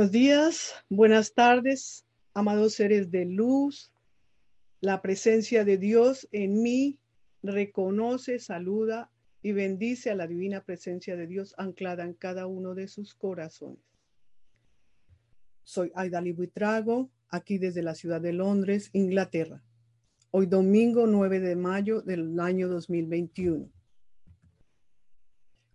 Buenos días, buenas tardes, amados seres de luz. La presencia de Dios en mí reconoce, saluda y bendice a la divina presencia de Dios anclada en cada uno de sus corazones. Soy Aidali Buitrago, aquí desde la ciudad de Londres, Inglaterra. Hoy domingo 9 de mayo del año 2021.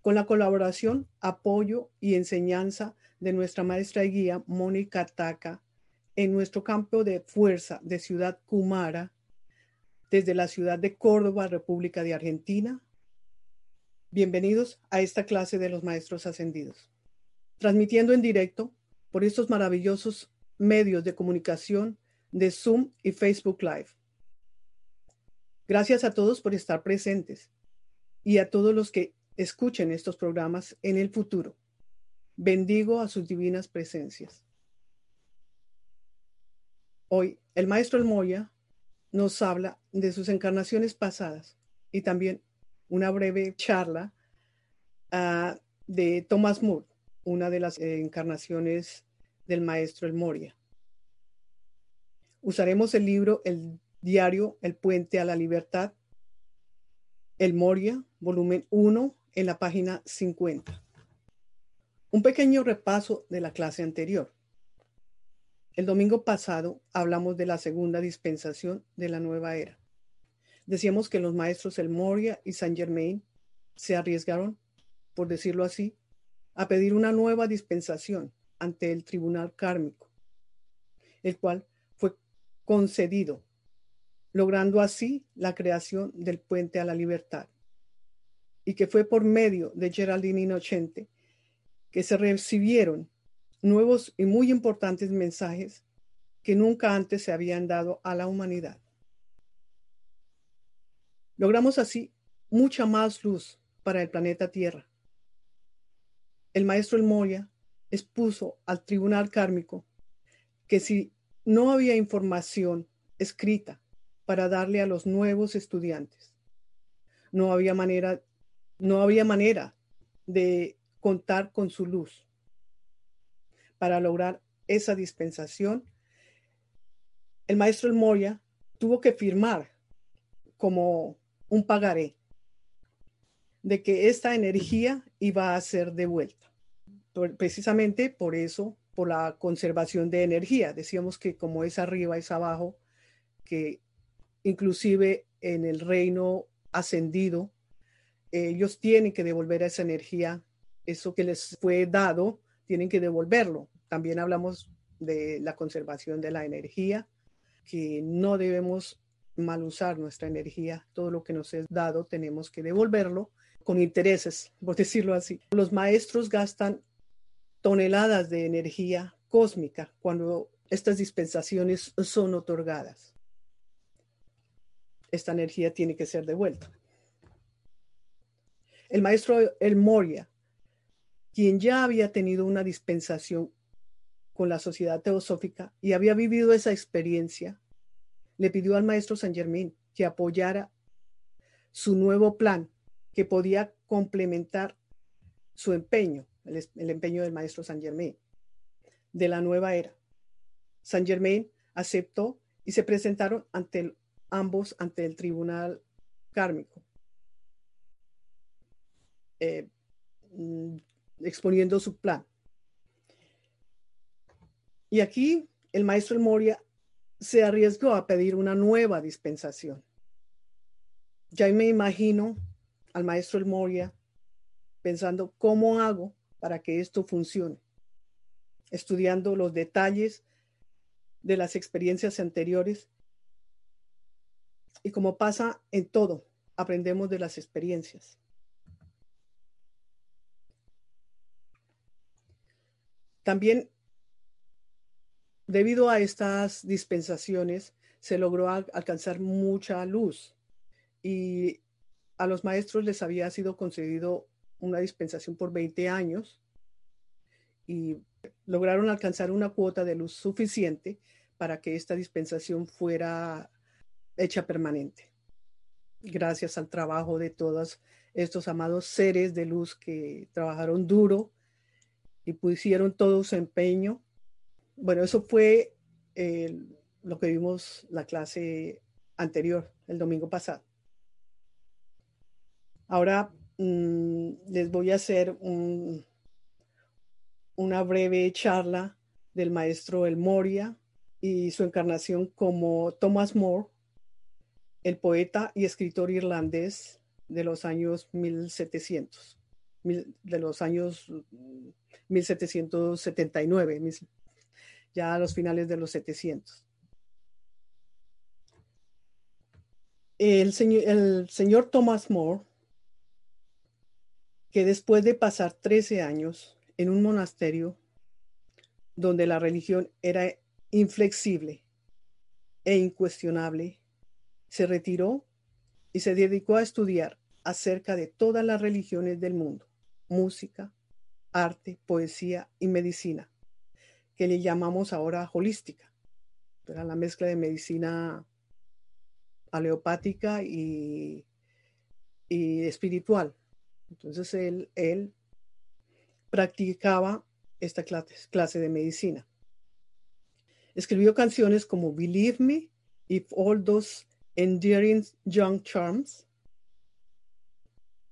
Con la colaboración, apoyo y enseñanza de nuestra maestra y guía Mónica Taca en nuestro campo de fuerza de Ciudad Cumara, desde la ciudad de Córdoba, República de Argentina. Bienvenidos a esta clase de los maestros ascendidos, transmitiendo en directo por estos maravillosos medios de comunicación de Zoom y Facebook Live. Gracias a todos por estar presentes y a todos los que escuchen estos programas en el futuro. Bendigo a sus divinas presencias. Hoy, el maestro El Moya nos habla de sus encarnaciones pasadas y también una breve charla uh, de Thomas Moore, una de las encarnaciones del maestro El Moria. Usaremos el libro El diario El puente a la libertad, El Moria, volumen 1, en la página 50. Un pequeño repaso de la clase anterior. El domingo pasado hablamos de la segunda dispensación de la nueva era. Decíamos que los maestros El Moria y Saint Germain se arriesgaron, por decirlo así, a pedir una nueva dispensación ante el tribunal kármico, el cual fue concedido, logrando así la creación del puente a la libertad y que fue por medio de Geraldine Inocente que se recibieron nuevos y muy importantes mensajes que nunca antes se habían dado a la humanidad. Logramos así mucha más luz para el planeta Tierra. El maestro El Moya expuso al tribunal kármico que si no había información escrita para darle a los nuevos estudiantes, no había manera no había manera de contar con su luz. Para lograr esa dispensación, el maestro El Moria tuvo que firmar como un pagaré de que esta energía iba a ser devuelta. Precisamente por eso, por la conservación de energía. Decíamos que como es arriba, es abajo, que inclusive en el reino ascendido ellos tienen que devolver esa energía, eso que les fue dado, tienen que devolverlo. También hablamos de la conservación de la energía, que no debemos mal usar nuestra energía, todo lo que nos es dado tenemos que devolverlo con intereses, por decirlo así. Los maestros gastan toneladas de energía cósmica cuando estas dispensaciones son otorgadas. Esta energía tiene que ser devuelta. El maestro El Moria, quien ya había tenido una dispensación con la sociedad teosófica y había vivido esa experiencia, le pidió al maestro San Germán que apoyara su nuevo plan que podía complementar su empeño, el, empeño del maestro San Germán de la nueva era. San Germán aceptó y se presentaron ante ambos ante el tribunal kármico. Eh, mm, exponiendo su plan. Y aquí el maestro Moria se arriesgó a pedir una nueva dispensación. Ya me imagino al maestro El Moria pensando cómo hago para que esto funcione, estudiando los detalles de las experiencias anteriores. Y como pasa en todo, aprendemos de las experiencias. También, debido a estas dispensaciones, se logró alcanzar mucha luz y a los maestros les había sido concedido una dispensación por 20 años y lograron alcanzar una cuota de luz suficiente para que esta dispensación fuera hecha permanente. Gracias al trabajo de todos estos amados seres de luz que trabajaron duro y pusieron todo su empeño. Bueno, eso fue lo que vimos la clase anterior, el domingo pasado. Ahora mm, les voy a hacer una breve charla del maestro El Moria y su encarnación como Thomas More, el poeta y escritor irlandés de los años 1700, de los años 1779, ya a los finales de los 700. El señor, el señor Thomas More, que después de pasar 13 años en un monasterio donde la religión era inflexible e incuestionable, se retiró y se dedicó a estudiar acerca de todas las religiones del mundo, música, arte, poesía y medicina, que le llamamos ahora holística. Era la mezcla de medicina aleopática y, y espiritual. Entonces él, él practicaba esta clase, clase de medicina. Escribió canciones como Believe Me, If All Those Endearing Young Charms,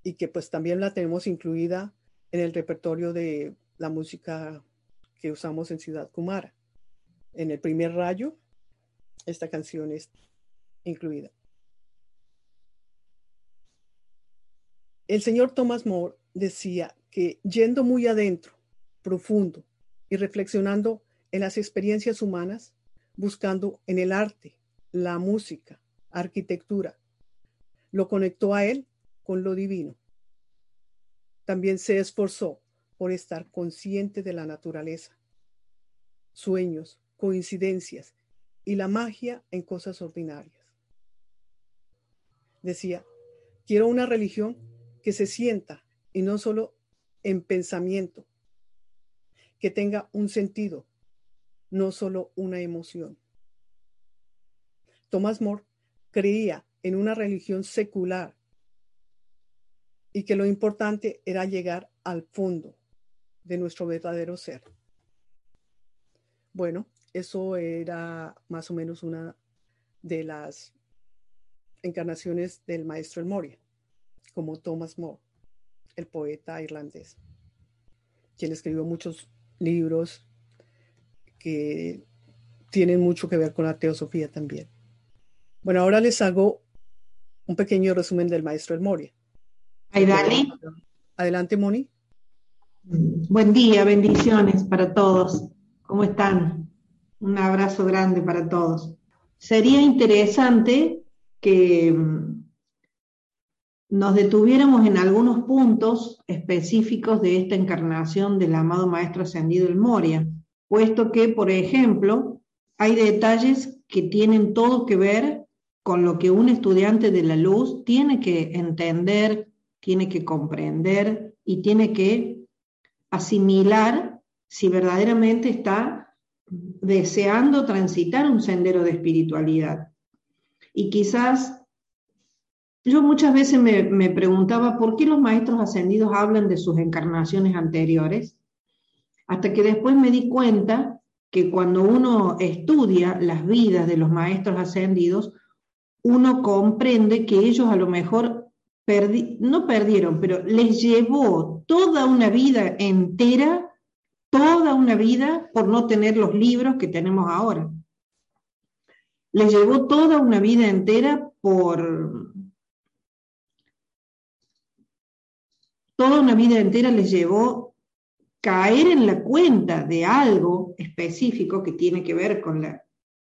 y que pues también la tenemos incluida en el repertorio de la música que usamos en Ciudad Kumara. En el primer rayo, esta canción es incluida. El señor Thomas More decía que yendo muy adentro, profundo y reflexionando en las experiencias humanas, buscando en el arte, la música, arquitectura, lo conectó a él con lo divino. También se esforzó por estar consciente de la naturaleza, sueños, coincidencias y la magia en cosas ordinarias. Decía, quiero una religión que se sienta y no solo en pensamiento, que tenga un sentido, no solo una emoción. Thomas More creía en una religión secular y que lo importante era llegar al fondo de nuestro verdadero ser. Bueno, eso era más o menos una de las encarnaciones del maestro El Moria como Thomas More, el poeta irlandés, quien escribió muchos libros que tienen mucho que ver con la teosofía también. Bueno, ahora les hago un pequeño resumen del maestro El Moria. Ay, dale. Adelante, Moni. Buen día, bendiciones para todos. ¿Cómo están? Un abrazo grande para todos. Sería interesante que nos detuviéramos en algunos puntos específicos de esta encarnación del amado Maestro Ascendido el Moria, puesto que, por ejemplo, hay detalles que tienen todo que ver con lo que un estudiante de la luz tiene que entender, tiene que comprender y tiene que asimilar si verdaderamente está deseando transitar un sendero de espiritualidad. Y quizás yo muchas veces me, preguntaba por qué los maestros ascendidos hablan de sus encarnaciones anteriores, hasta que después me di cuenta que cuando uno estudia las vidas de los maestros ascendidos, uno comprende que ellos a lo mejor no perdieron, pero les llevó toda una vida entera, toda una vida por no tener los libros que tenemos ahora. Les llevó toda una vida entera por toda una vida entera les llevó caer en la cuenta de algo específico que tiene que ver con, la,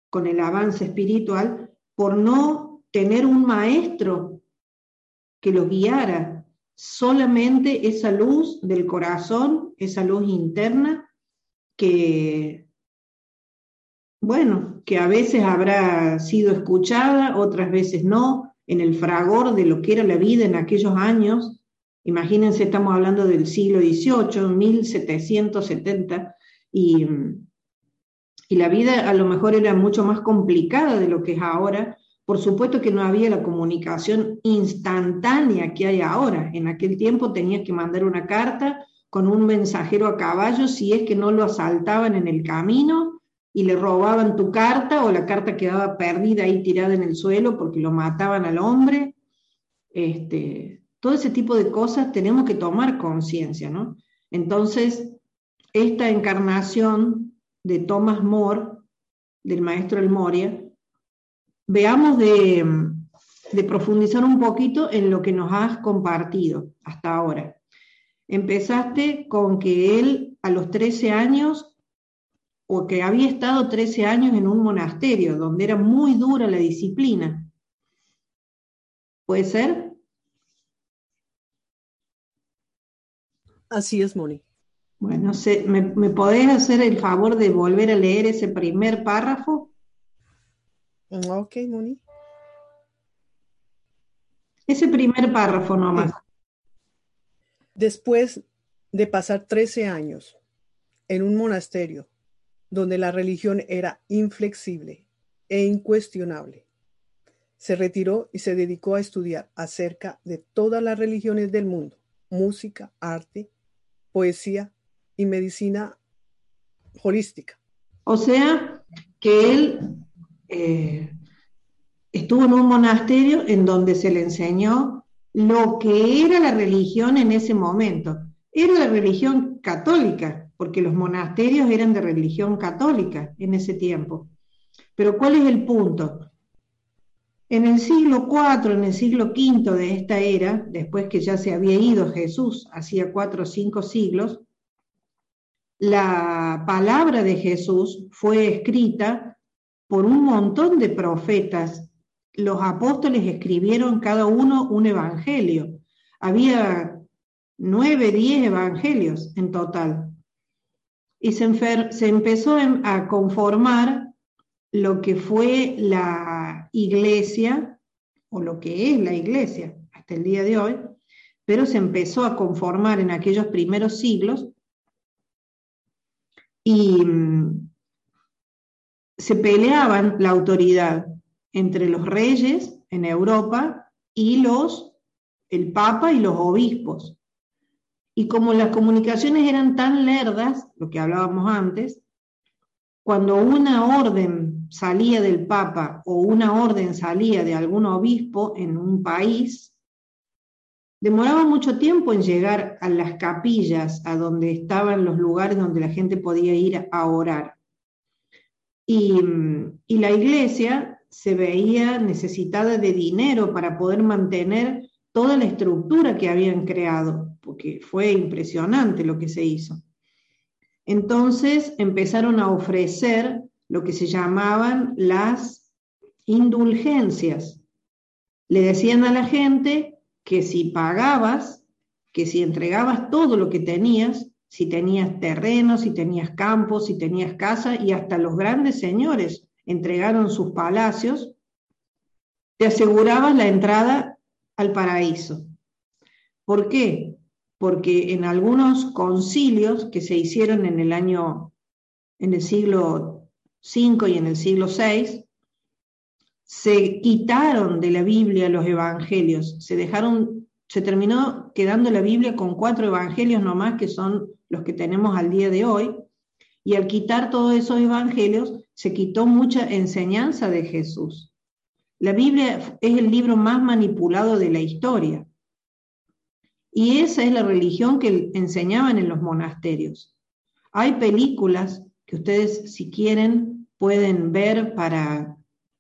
con el avance espiritual por no tener un maestro que los guiara, solamente esa luz del corazón, esa luz interna que, bueno, que a veces habrá sido escuchada, otras veces no, en el fragor de lo que era la vida en aquellos años, Imagínense, estamos hablando del siglo XVIII, 1770, y, y la vida a lo mejor era mucho más complicada de lo que es ahora. Por supuesto que no había la comunicación instantánea que hay ahora. En aquel tiempo tenías que mandar una carta con un mensajero a caballo si es que no lo asaltaban en el camino y le robaban tu carta o la carta quedaba perdida ahí tirada en el suelo porque lo mataban al hombre. Este, todo ese tipo de cosas tenemos que tomar conciencia, ¿no? Entonces, esta encarnación de Thomas More, del maestro El Moria, veamos de, de profundizar un poquito en lo que nos has compartido hasta ahora. Empezaste con que él a los 13 años, o que había estado 13 años en un monasterio, donde era muy dura la disciplina. ¿Puede ser? Así es, Moni. Bueno, ¿me, ¿me podés hacer el favor de volver a leer ese primer párrafo? Ok, Moni. Ese primer párrafo nomás. Después de pasar 13 años en un monasterio donde la religión era inflexible e incuestionable, se retiró y se dedicó a estudiar acerca de todas las religiones del mundo, música, arte, poesía y medicina holística. O sea, que él eh, estuvo en un monasterio en donde se le enseñó lo que era la religión en ese momento. Era la religión católica, porque los monasterios eran de religión católica en ese tiempo. Pero ¿cuál es el punto? En el siglo IV, en el siglo V de esta era, después que ya se había ido Jesús, hacía cuatro o cinco siglos, la palabra de Jesús fue escrita por un montón de profetas los apóstoles escribieron cada uno un evangelio. Había nueve, diez evangelios en total. Y se, se empezó a conformar lo que fue la iglesia, o lo que es la iglesia hasta el día de hoy, pero se empezó a conformar en aquellos primeros siglos y mm, se peleaban la autoridad entre los reyes en Europa y los, el Papa y los obispos. Y como las comunicaciones eran tan lerdas, lo que hablábamos antes, cuando una orden salía del Papa o una orden salía de algún obispo en un país, demoraba mucho tiempo en llegar a las capillas, a donde estaban los lugares donde la gente podía ir a orar. Y, la iglesia se veía necesitada de dinero para poder mantener toda la estructura que habían creado, porque fue impresionante lo que se hizo. Entonces empezaron a ofrecer lo que se llamaban las indulgencias. Le decían a la gente que si pagabas, que si entregabas todo lo que tenías, si tenías terrenos, si tenías campos, si tenías casa, y hasta los grandes señores entregaron sus palacios, te asegurabas la entrada al paraíso. ¿Por qué? Porque en algunos concilios que se hicieron en el año, en el siglo V y en el siglo VI, se quitaron de la Biblia los evangelios, se dejaron, se terminó quedando la Biblia con cuatro evangelios nomás, que son los que tenemos al día de hoy, y al quitar todos esos evangelios, se quitó mucha enseñanza de Jesús. La Biblia es el libro más manipulado de la historia. Y esa es la religión que enseñaban en los monasterios. Hay películas que ustedes, si quieren, pueden ver para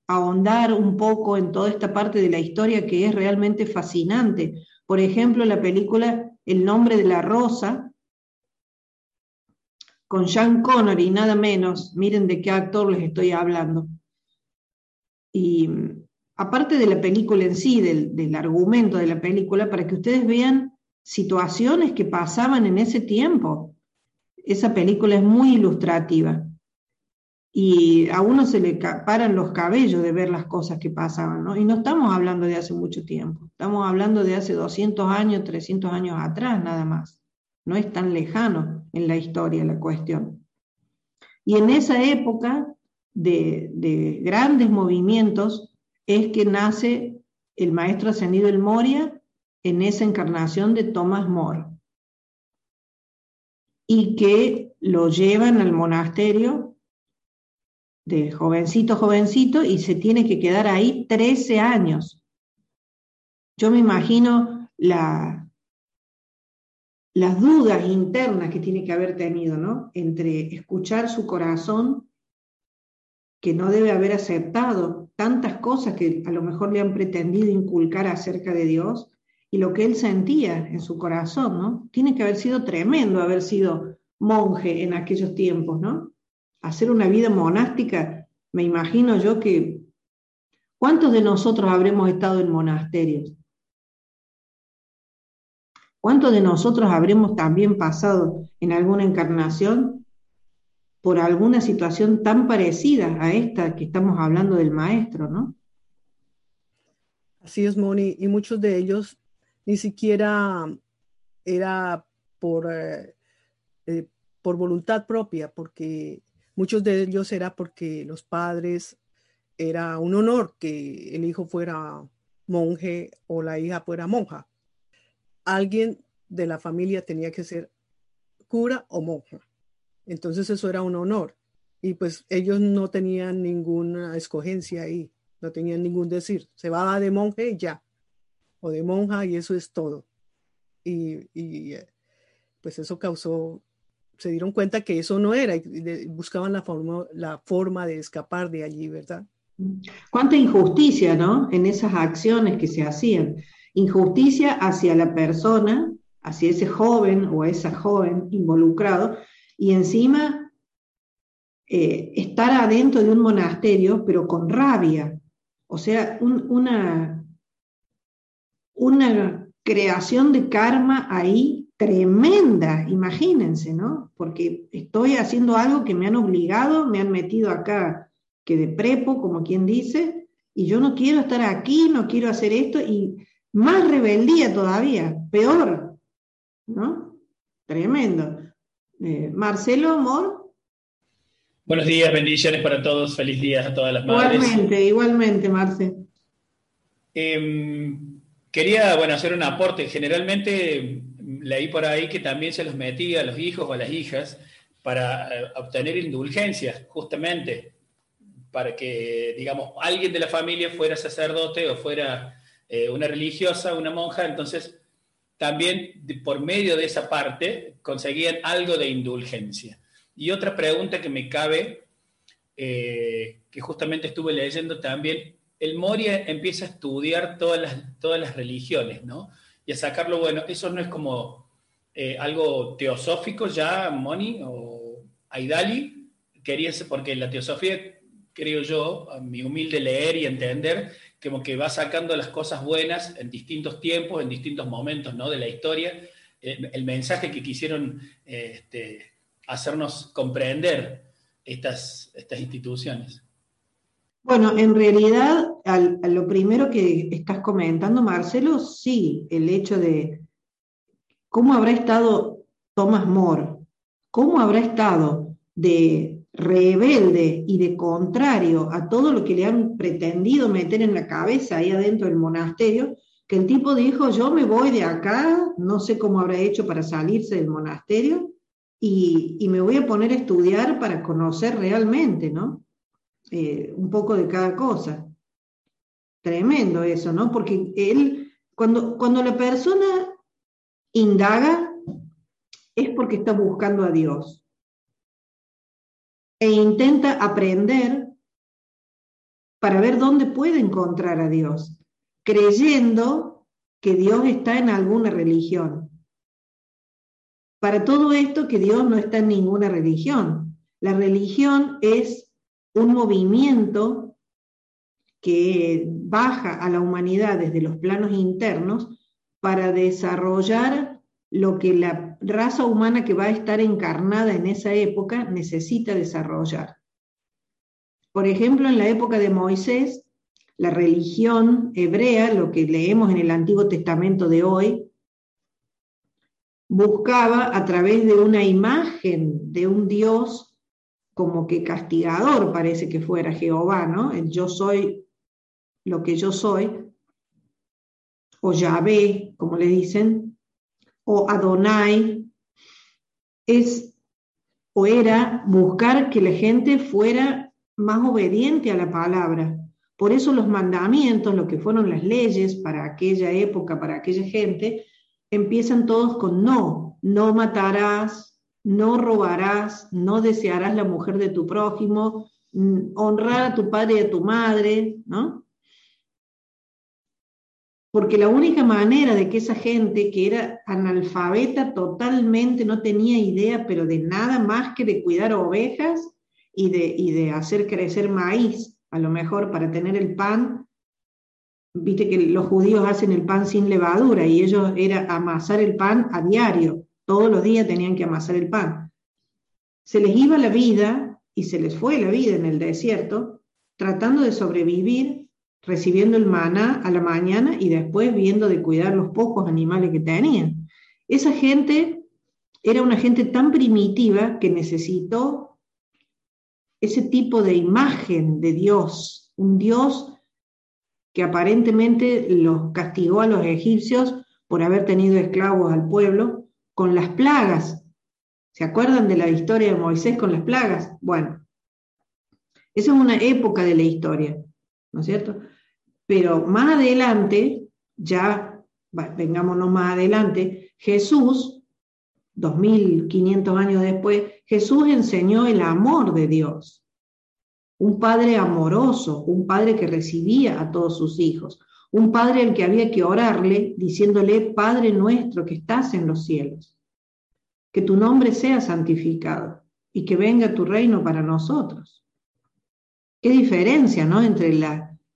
ahondar un poco en toda esta parte de la historia que es realmente fascinante. Por ejemplo, la película El nombre de la rosa, con Sean Connery, nada menos, miren de qué actor les estoy hablando. Y aparte de la película en sí, del, del argumento de la película, para que ustedes vean situaciones que pasaban en ese tiempo. Esa película es muy ilustrativa. Y a uno se le paran los cabellos de ver las cosas que pasaban, ¿no? Y no estamos hablando de hace mucho tiempo, estamos hablando de hace 200 años, 300 años atrás, nada más. No es tan lejano en la historia la cuestión. Y en esa época de, grandes movimientos es que nace el maestro ascendido el Moria en esa encarnación de Thomas More. y que lo llevan al monasterio de jovencito, jovencito, y se tiene que quedar ahí 13 años. Yo me imagino la, las dudas internas que tiene que haber tenido, ¿no? Entre escuchar su corazón, que no debe haber aceptado tantas cosas que a lo mejor le han pretendido inculcar acerca de Dios, y lo que él sentía en su corazón, ¿no? Tiene que haber sido tremendo haber sido monje en aquellos tiempos, ¿no? Hacer una vida monástica, me imagino yo que... ¿Cuántos de nosotros habremos estado en monasterios? ¿Cuántos de nosotros habremos también pasado en alguna encarnación por alguna situación tan parecida a esta que estamos hablando del maestro, ¿no? Así es, Moni, y muchos de ellos ni siquiera era por, eh, eh, por voluntad propia, porque muchos de ellos era porque los padres era un honor que el hijo fuera monje o la hija fuera monja alguien de la familia tenía que ser cura o monja. Entonces eso era un honor. Y pues ellos no tenían ninguna escogencia ahí, no tenían ningún decir. Se va de monje y ya, o de monja y eso es todo. Y, eh, pues eso causó, se dieron cuenta que eso no era y buscaban la forma, la forma de escapar de allí, ¿verdad? Cuánta injusticia, ¿no? En esas acciones que se hacían injusticia hacia la persona, hacia ese joven o esa joven involucrado, y encima eh, estar adentro de un monasterio, pero con rabia. O sea, una, una creación de karma ahí tremenda, imagínense, ¿no? Porque estoy haciendo algo que me han obligado, me han metido acá que de prepo, como quien dice, y yo no quiero estar aquí, no quiero hacer esto, y más rebeldía todavía, peor, ¿no? Tremendo. Eh, Marcelo, amor. Buenos días, bendiciones para todos, feliz día a todas las madres. Igualmente, igualmente, Marce. Em, quería, bueno, hacer un aporte. Generalmente leí por ahí que también se los metía a los hijos o a las hijas para eh, obtener indulgencias, justamente, para que, digamos, alguien de la familia fuera sacerdote o fuera eh, una religiosa, una monja, entonces también por medio de esa parte conseguían algo de indulgencia. Y otra pregunta que me cabe, eh, que justamente estuve leyendo también, el Moria empieza a estudiar todas las, todas las religiones, ¿no? Y a sacarlo, bueno, eso no es como eh, algo teosófico ya, Moni o Aidali, quería porque la teosofía, creo yo, a mi humilde leer y entender, como que va sacando las cosas buenas en distintos tiempos, en distintos momentos ¿no? de la historia, eh, el mensaje que quisieron eh, este, hacernos comprender estas, estas instituciones. Bueno, en realidad, a lo primero que estás comentando, Marcelo, sí, el hecho de cómo habrá estado Thomas More, cómo habrá estado de rebelde y de contrario a todo lo que le han pretendido meter en la cabeza ahí adentro del monasterio, que el tipo dijo, yo me voy de acá, no sé cómo habrá hecho para salirse del monasterio, y, me voy a poner a estudiar para conocer realmente, ¿no? Eh, un poco de cada cosa. Tremendo eso, ¿no? Porque él, cuando, cuando la persona indaga, es porque está buscando a Dios e intenta aprender para ver dónde puede encontrar a Dios, creyendo que Dios está en alguna religión. Para todo esto, que Dios no está en ninguna religión. La religión es un movimiento que baja a la humanidad desde los planos internos para desarrollar lo que la raza humana que va a estar encarnada en esa época necesita desarrollar. Por ejemplo, en la época de Moisés, la religión hebrea, lo que leemos en el Antiguo Testamento de hoy, buscaba a través de una imagen de un Dios como que castigador, parece que fuera Jehová, ¿no? El yo soy lo que yo soy, o Yahvé, como le dicen, o Adonai, es o era buscar que la gente fuera más obediente a la palabra. Por eso los mandamientos, lo que fueron las leyes para aquella época, para aquella gente, empiezan todos con no, no matarás, no robarás, no desearás la mujer de tu prójimo, honrar a tu padre y a tu madre, ¿no? Porque la única manera de que esa gente que era analfabeta totalmente, no tenía idea, pero de nada más que de cuidar ovejas y de, y de hacer crecer maíz, a lo mejor para tener el pan, viste que los judíos hacen el pan sin levadura y ellos era amasar el pan a diario, todos los días tenían que amasar el pan. Se les iba la vida y se les fue la vida en el desierto, tratando de sobrevivir, recibiendo el maná a la mañana y después viendo de cuidar los pocos animales que tenían. Esa gente era una gente tan primitiva que necesitó ese tipo de imagen de Dios, un Dios que aparentemente los castigó a los egipcios por haber tenido esclavos al pueblo con las plagas. ¿Se acuerdan de la historia de Moisés con las plagas? Bueno, esa es una época de la historia, ¿no es cierto? Pero más adelante, ya vengámonos más adelante, Jesús, 2500 años después, Jesús enseñó el amor de Dios un padre amoroso, un padre que recibía a todos sus hijos, un padre al que había que orarle diciéndole, Padre nuestro que estás en los cielos, que tu nombre sea santificado y que venga tu reino para nosotros. Qué diferencia, ¿no? Entre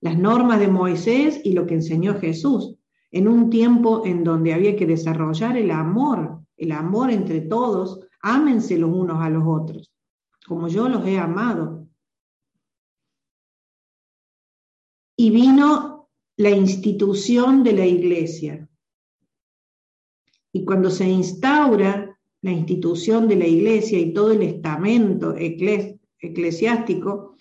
las normas de Moisés y lo que enseñó Jesús, en un tiempo en donde había que desarrollar el amor, el amor entre todos, ámense los unos a los otros, como yo los he amado, y vino la institución de la iglesia. Y cuando se instaura la institución de la iglesia y todo el estamento eclesiástico,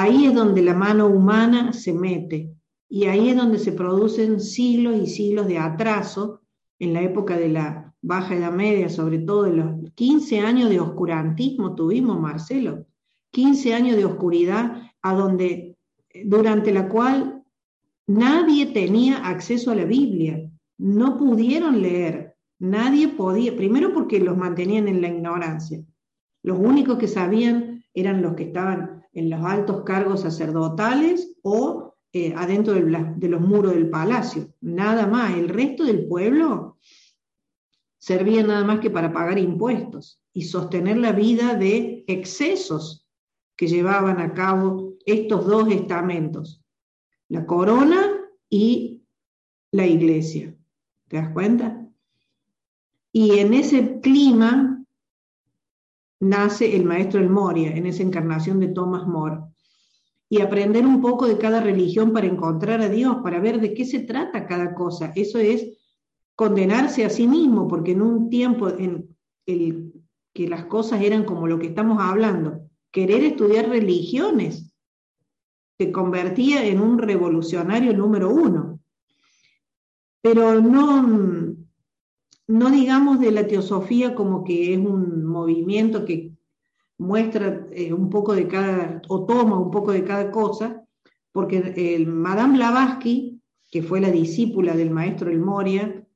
ahí es donde la mano humana se mete y ahí es donde se producen siglos y siglos de atraso en la época de la Baja Edad Media, sobre todo en los 15 años de oscurantismo tuvimos, Marcelo, 15 años de oscuridad a donde durante la cual nadie tenía acceso a la Biblia, no pudieron leer, nadie podía, primero porque los mantenían en la ignorancia, los únicos que sabían eran los que estaban en los altos cargos sacerdotales o eh, adentro de los muros del palacio, nada más, el resto del pueblo servía nada más que para pagar impuestos y sostener la vida de excesos que llevaban a cabo estos dos estamentos, la corona y la iglesia. ¿Te das cuenta? Y en ese clima nace el maestro El Moria, en esa encarnación de Thomas More. Y aprender un poco de cada religión para encontrar a Dios, para ver de qué se trata cada cosa. Eso es condenarse a sí mismo, porque en un tiempo en el que las cosas eran como lo que estamos hablando, querer estudiar religiones se convertía en un revolucionario número uno. Pero no, no digamos de la teosofía como que es un movimiento que muestra eh, un poco de cada, o toma un poco de cada cosa, porque el Madame Blavatsky, que fue la discípula del maestro El Moria,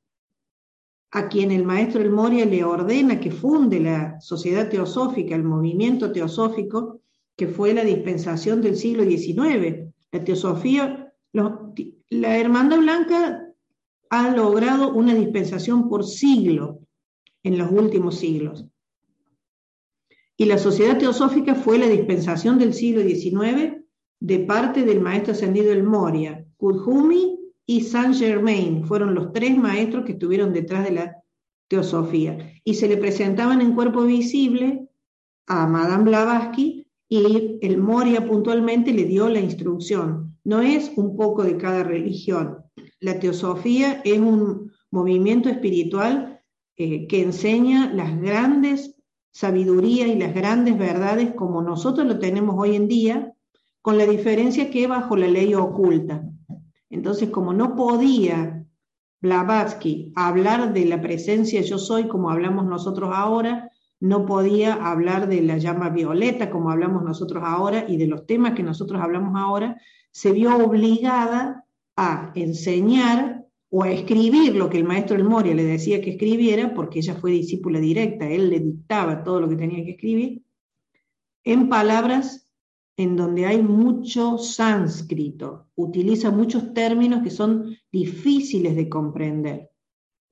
a quien el maestro El Moria le ordena que funde la sociedad teosófica, el movimiento teosófico, que fue la dispensación del siglo XIX. La teosofía, la Hermandad Blanca ha logrado una dispensación por siglo en los últimos siglos. Y la sociedad teosófica fue la dispensación del siglo XIX de parte del maestro ascendido El Moria, Kudjumi y Saint Germain. Fueron los tres maestros que estuvieron detrás de la teosofía. Y se le presentaban en cuerpo visible a Madame Blavatsky y el Moria puntualmente le dio la instrucción. No es un poco de cada religión. La teosofía es un movimiento espiritual eh, que enseña las grandes sabidurías y las grandes verdades como nosotros lo tenemos hoy en día, con la diferencia que bajo la ley oculta. Entonces, como no podía Blavatsky hablar de la presencia yo soy como hablamos nosotros ahora, no podía hablar de la llama violeta como hablamos nosotros ahora y de los temas que nosotros hablamos ahora, se vio obligada a enseñar o a escribir lo que el maestro El Moria le decía que escribiera, porque ella fue discípula directa, él le dictaba todo lo que tenía que escribir, en palabras en donde hay mucho sánscrito, utiliza muchos términos que son difíciles de comprender,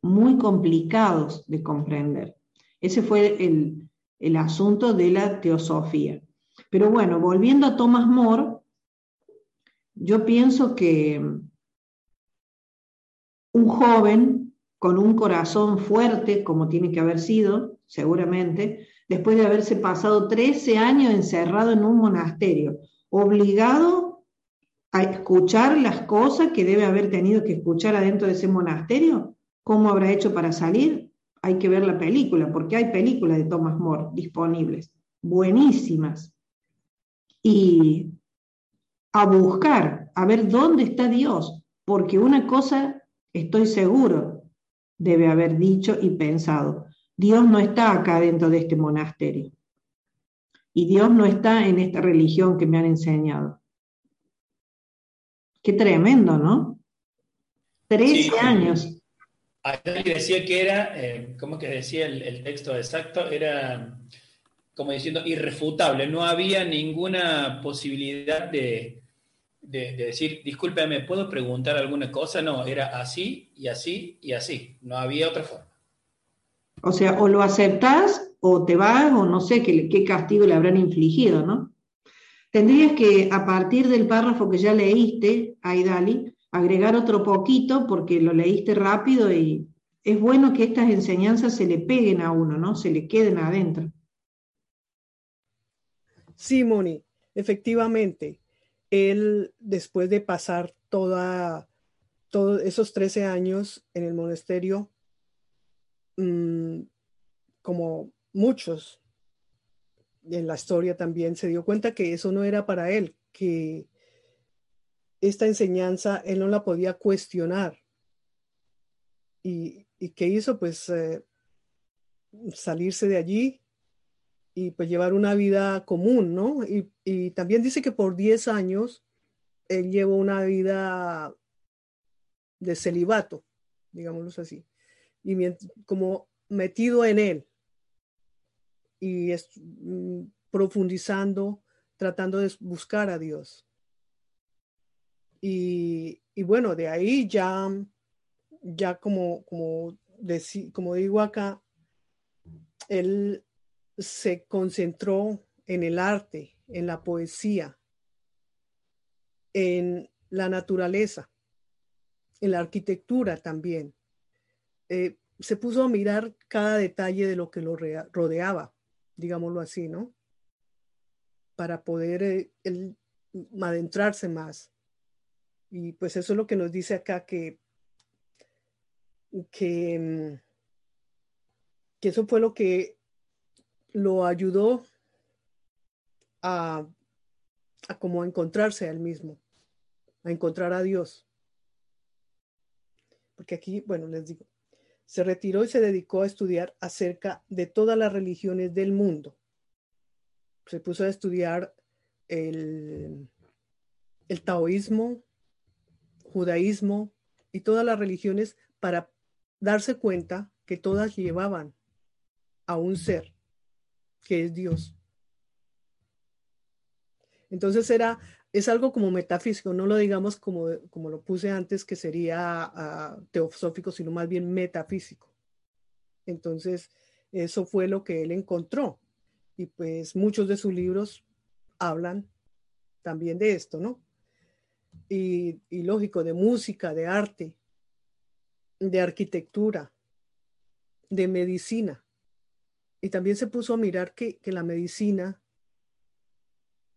muy complicados de comprender. Ese fue el, el asunto de la teosofía. Pero bueno, volviendo a Thomas More, yo pienso que un joven con un corazón fuerte, como tiene que haber sido, seguramente, después de haberse pasado 13 años encerrado en un monasterio, obligado a escuchar las cosas que debe haber tenido que escuchar adentro de ese monasterio, ¿cómo habrá hecho para salir? Hay que ver la película, porque hay películas de Thomas More disponibles, buenísimas. Y a buscar, a ver dónde está Dios, porque una cosa estoy seguro debe haber dicho y pensado, Dios no está acá dentro de este monasterio. Y Dios no está en esta religión que me han enseñado. Qué tremendo, ¿no? Trece años. Ahí decía que era, eh, ¿cómo que decía el, texto exacto? Era como diciendo irrefutable, no había ninguna posibilidad de, de, decir, discúlpeme, ¿puedo preguntar alguna cosa? No, era así y así y así, no había otra forma. O sea, o lo aceptás o te vas o no sé qué, qué castigo le habrán infligido, ¿no? Tendrías que, a partir del párrafo que ya leíste, Aidali, agregar otro poquito porque lo leíste rápido y es bueno que estas enseñanzas se le peguen a uno, ¿no? Se le queden adentro. Sí, Moni, efectivamente. Él, después de pasar toda, todos esos 13 años en el monasterio, Mm, como muchos en la historia también, se dio cuenta que eso no era para él, que esta enseñanza él no la podía cuestionar. ¿Y, qué hizo? Pues eh, salirse de allí y pues llevar una vida común, ¿no? Y, también dice que por 10 años él llevó una vida de celibato, digámoslo así y como metido en él y mm, profundizando, tratando de buscar a Dios. Y, bueno, de ahí ya, ya como, como, como digo acá, él se concentró en el arte, en la poesía, en la naturaleza, en la arquitectura también. Eh, se puso a mirar cada detalle de lo que lo rodeaba, digámoslo así, ¿no? Para poder eh, adentrarse más. Y pues eso es lo que nos dice acá que, que, mm, que eso fue lo que lo ayudó a, como a encontrarse a él mismo, a encontrar a Dios. Porque aquí, bueno, les digo, se retiró y se dedicó a estudiar acerca de todas las religiones del mundo. Se puso a estudiar el, el taoísmo, judaísmo y todas las religiones para darse cuenta que todas llevaban a un ser que es Dios. Entonces era es algo como metafísico, no lo digamos como, como lo puse antes, que sería uh, teosófico, sino más bien metafísico. Entonces, eso fue lo que él encontró. Y pues muchos de sus libros hablan también de esto, ¿no? Y, y lógico, de música, de arte, de arquitectura, de medicina. Y también se puso a mirar que, que la medicina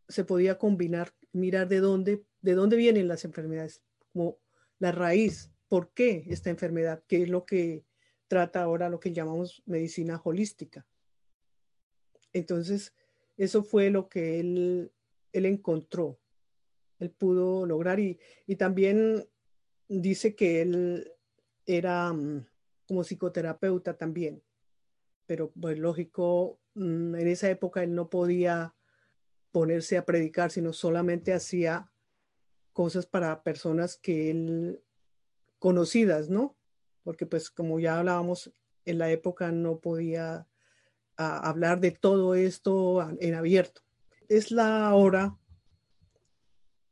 se podía combinar mirar de dónde, de dónde vienen las enfermedades, como la raíz, por qué esta enfermedad, qué es lo que trata ahora lo que llamamos medicina holística. Entonces, eso fue lo que él, él encontró, él pudo lograr y, y también dice que él era mm, como psicoterapeuta también, pero pues lógico, mm, en esa época él no podía ponerse a predicar, sino solamente hacía cosas para personas que él conocidas, ¿no? Porque pues como ya hablábamos, en la época no podía ah, hablar de todo esto en abierto. Es la hora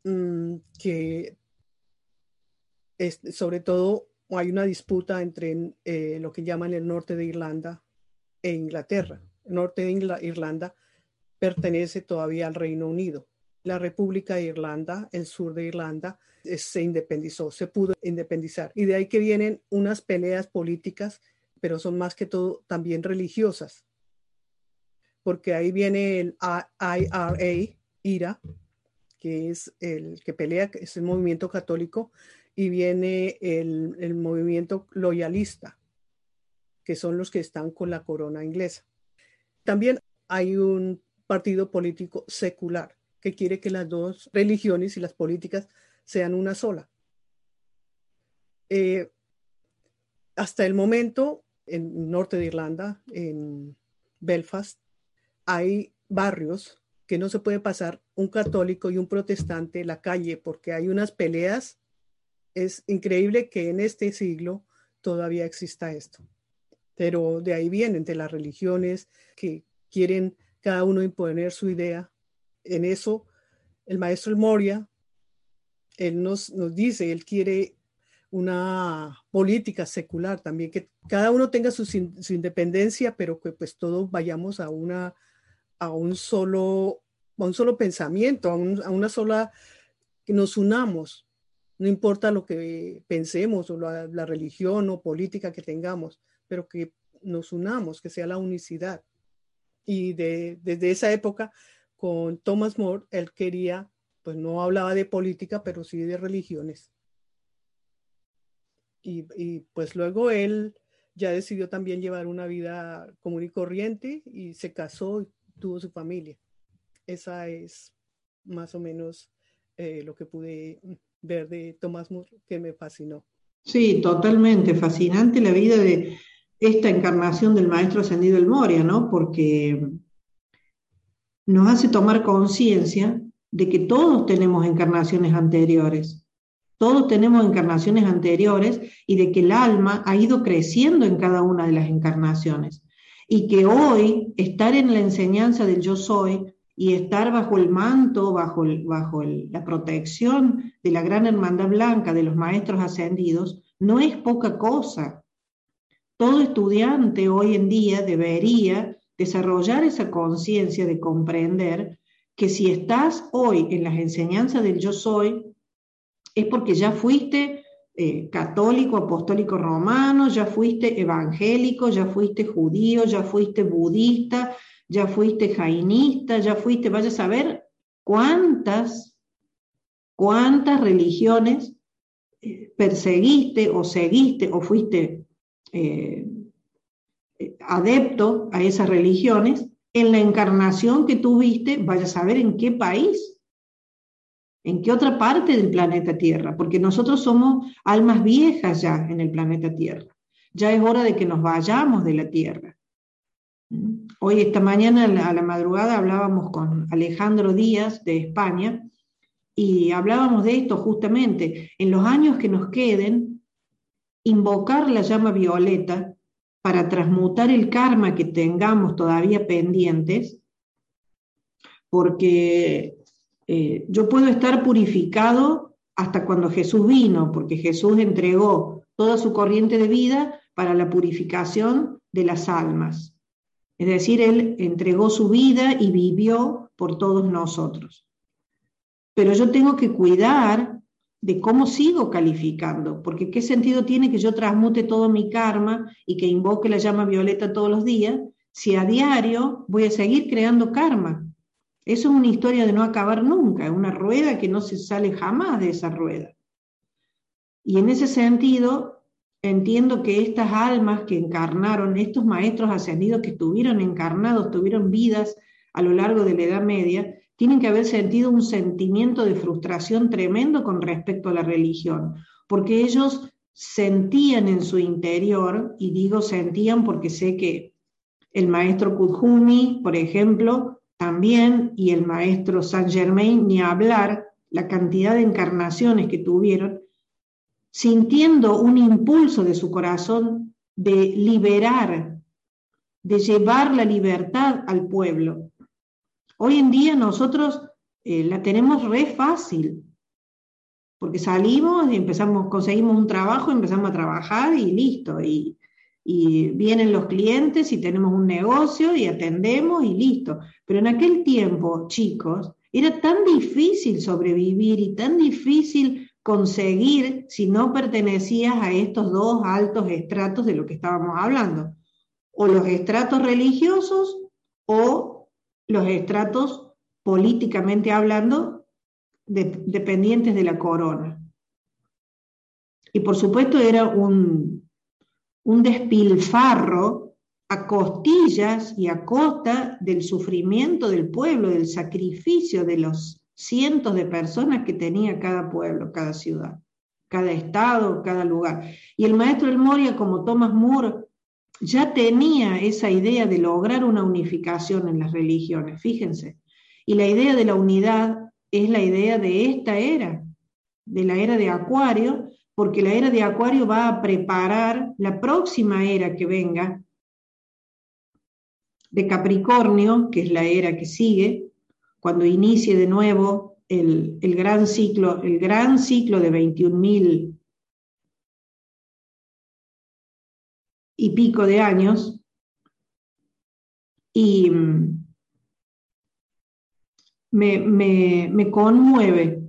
mm, que sobre todo hay una disputa entre eh, lo que llaman el norte de Irlanda e Inglaterra. El norte de Irlanda pertenece todavía al Reino Unido. La República de Irlanda, el sur de Irlanda, se independizó, se pudo independizar. Y de ahí que vienen unas peleas políticas, pero son más que todo también religiosas. Porque ahí viene el IRA, IRA, que es el que pelea, es el movimiento católico, y viene el, movimiento loyalista, que son los que están con la corona inglesa. También hay un partido político secular que quiere que las dos religiones y las políticas sean una sola. Eh, hasta el momento, en norte de Irlanda, en Belfast, hay barrios que no se puede pasar un católico y un protestante la calle porque hay unas peleas es increíble que en este siglo todavía exista esto. Pero de ahí vienen de las religiones que quieren cada uno imponer su idea. En eso, el maestro El Moria, él nos, nos dice, él quiere una política secular también, que cada uno tenga su, independencia, pero que pues todos vayamos a, una, a, un, solo, a un solo pensamiento, a, a una sola, que nos unamos no importa lo que pensemos o la, religión o política que tengamos, pero que nos unamos, que sea la unicidad. Y desde esa época, con Thomas More, él quería, pues no hablaba de política, pero sí de religiones. Y, pues luego él ya decidió también llevar una vida común y corriente y se casó y tuvo su familia. Esa es más o menos eh, lo que pude ver de Tomás Moore que me fascinó. Sí, totalmente, fascinante la vida de esta encarnación del Maestro Ascendido del Moria, ¿no? Porque nos hace tomar conciencia de que todos tenemos encarnaciones anteriores, todos tenemos encarnaciones anteriores y de que el alma ha ido creciendo en cada una de las encarnaciones y que hoy estar en la enseñanza del yo soy y estar bajo el manto, bajo la protección de la gran hermandad blanca de los maestros ascendidos, no es poca cosa. Todo estudiante hoy en día debería desarrollar esa conciencia de comprender que si estás hoy en las enseñanzas del yo soy, es porque ya fuiste eh, católico, apostólico romano, ya fuiste evangélico, ya fuiste judío, ya fuiste budista, ya fuiste jainista, ya fuiste, vaya a saber cuántas, cuántas religiones eh, perseguiste o seguiste o fuiste eh, adepto a esas religiones en la encarnación que tuviste, vaya a saber en qué país, en qué otra parte del planeta Tierra, porque nosotros somos almas viejas ya en el planeta Tierra. Ya es hora de que nos vayamos de la Tierra. Hoy, esta mañana, a la madrugada, hablábamos con Alejandro Díaz de España y hablábamos de esto justamente. En los años que nos queden, invocar la llama violeta para transmutar el karma que tengamos todavía pendientes, porque eh, yo puedo estar purificado hasta cuando Jesús vino, porque Jesús entregó toda su corriente de vida para la purificación de las almas. Es decir, Él entregó su vida y vivió por todos nosotros. Pero yo tengo que cuidar de cómo sigo calificando, porque qué sentido tiene que yo transmute todo mi karma y que invoque la llama violeta todos los días si a diario voy a seguir creando karma. Eso es una historia de no acabar nunca, es una rueda que no se sale jamás de esa rueda. Y en ese sentido, entiendo que estas almas que encarnaron, estos maestros ascendidos que estuvieron encarnados, tuvieron vidas a lo largo de la Edad Media, tienen que haber sentido un sentimiento de frustración tremendo con respecto a la religión, porque ellos sentían en su interior, y digo sentían porque sé que el maestro Kudjumi, por ejemplo, también, y el maestro Saint Germain, ni hablar, la cantidad de encarnaciones que tuvieron, sintiendo un impulso de su corazón de liberar, de llevar la libertad al pueblo. Hoy en día nosotros eh, la tenemos re fácil, porque salimos y empezamos, conseguimos un trabajo, empezamos a trabajar y listo, y, y vienen los clientes y tenemos un negocio y atendemos y listo. Pero en aquel tiempo, chicos, era tan difícil sobrevivir y tan difícil conseguir si no pertenecías a estos dos altos estratos de lo que estábamos hablando, o los estratos religiosos o los estratos políticamente hablando dependientes de la corona. Y por supuesto era un, un despilfarro a costillas y a costa del sufrimiento del pueblo, del sacrificio de los cientos de personas que tenía cada pueblo, cada ciudad, cada estado, cada lugar. Y el maestro El Moria, como Thomas Moore, ya tenía esa idea de lograr una unificación en las religiones, fíjense. Y la idea de la unidad es la idea de esta era, de la era de Acuario, porque la era de Acuario va a preparar la próxima era que venga, de Capricornio, que es la era que sigue, cuando inicie de nuevo el, gran ciclo, el gran ciclo de 21.000 y pico de años, y mm, me, me conmueve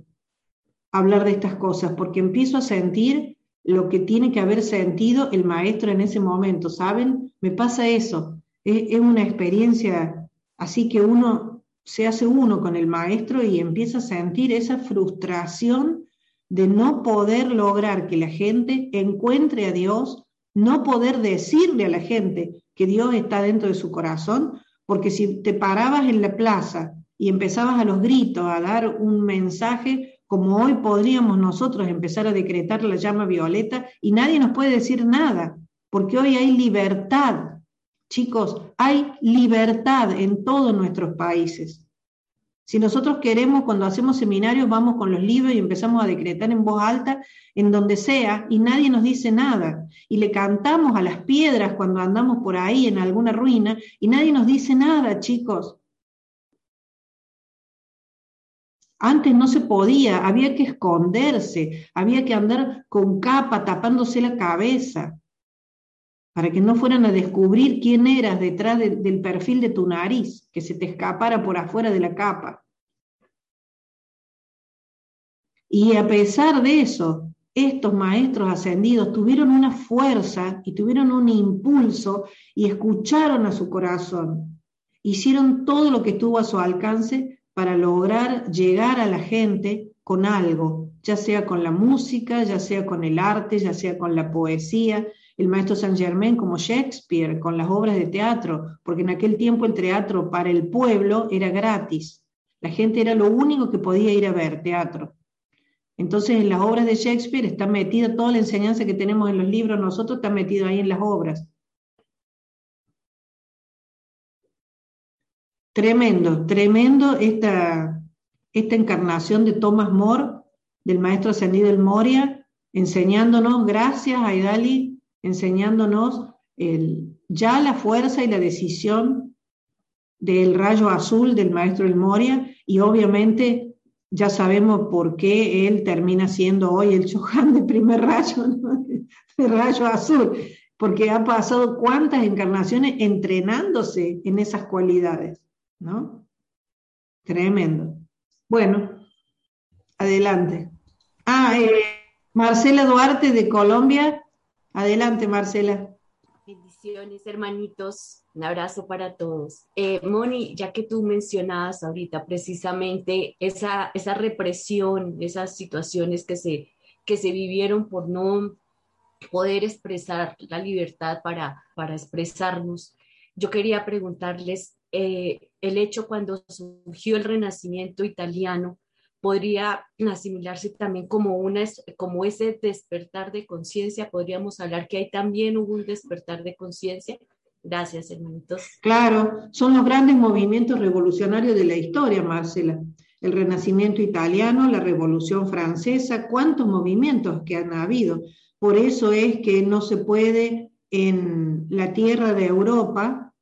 hablar de estas cosas, porque empiezo a sentir lo que tiene que haber sentido el maestro en ese momento, ¿saben? Me pasa eso, es, una experiencia así que uno se hace uno con el maestro y empieza a sentir esa frustración de no poder lograr que la gente encuentre a Dios, no poder decirle a la gente que Dios está dentro de su corazón, porque si te parabas en la plaza y empezabas a los gritos a dar un mensaje, como hoy podríamos nosotros empezar a decretar la llama violeta y nadie nos puede decir nada, porque hoy hay libertad Chicos, hay libertad en todos nuestros países. Si nosotros queremos, cuando hacemos seminarios, vamos con los libros y empezamos a decretar en voz alta, en donde sea, y nadie nos dice nada. Y le cantamos a las piedras cuando andamos por ahí en alguna ruina, y nadie nos dice nada, chicos. Antes no se podía, había que esconderse, había que andar con capa tapándose la cabeza para que no fueran a descubrir quién eras detrás del perfil de tu nariz, que se te escapara por afuera de la capa. Y a pesar de eso, estos maestros ascendidos tuvieron una fuerza y tuvieron un impulso y escucharon a su corazón. Hicieron todo lo que estuvo a su alcance para lograr llegar a la gente con algo, ya sea con la música, ya sea con el arte, ya sea con la poesía, el maestro Saint Germain como Shakespeare con las obras de teatro, porque en aquel tiempo el teatro para el pueblo era gratis. La gente era lo único que podía ir a ver teatro. Entonces en las obras de Shakespeare está metida toda la enseñanza que tenemos en los libros, nosotros está metido ahí en las obras. Tremendo, tremendo esta, esta encarnación de Thomas More, del maestro ascendido del Moria, enseñándonos, gracias a Idali, enseñándonos ya la fuerza y la decisión del rayo azul del maestro El Moria y obviamente ya sabemos por qué él termina siendo hoy el Chohan de primer rayo, de rayo azul, porque ha pasado cuántas encarnaciones entrenándose en esas cualidades, ¿no? Tremendo. Bueno, adelante. Ah, eh, Marcela Duarte de Colombia Adelante, Marcela. Hermanitos. Un abrazo para todos. Eh, Moni, ya que tú mencionabas ahorita precisamente esa, esa represión, esas situaciones que se, que se vivieron por no poder expresar la libertad para, para expresarnos, yo quería preguntarles, eh, el hecho cuando surgió el renacimiento italiano, podría asimilarse también como, una, como ese despertar de conciencia. Podríamos hablar que ahí también hubo un despertar de conciencia. Gracias, hermanitos. Claro, son los grandes movimientos revolucionarios de la historia, Marcela. El Renacimiento italiano, la Revolución francesa, cuántos movimientos que han habido. Por eso es que no se puede en la tierra de Europa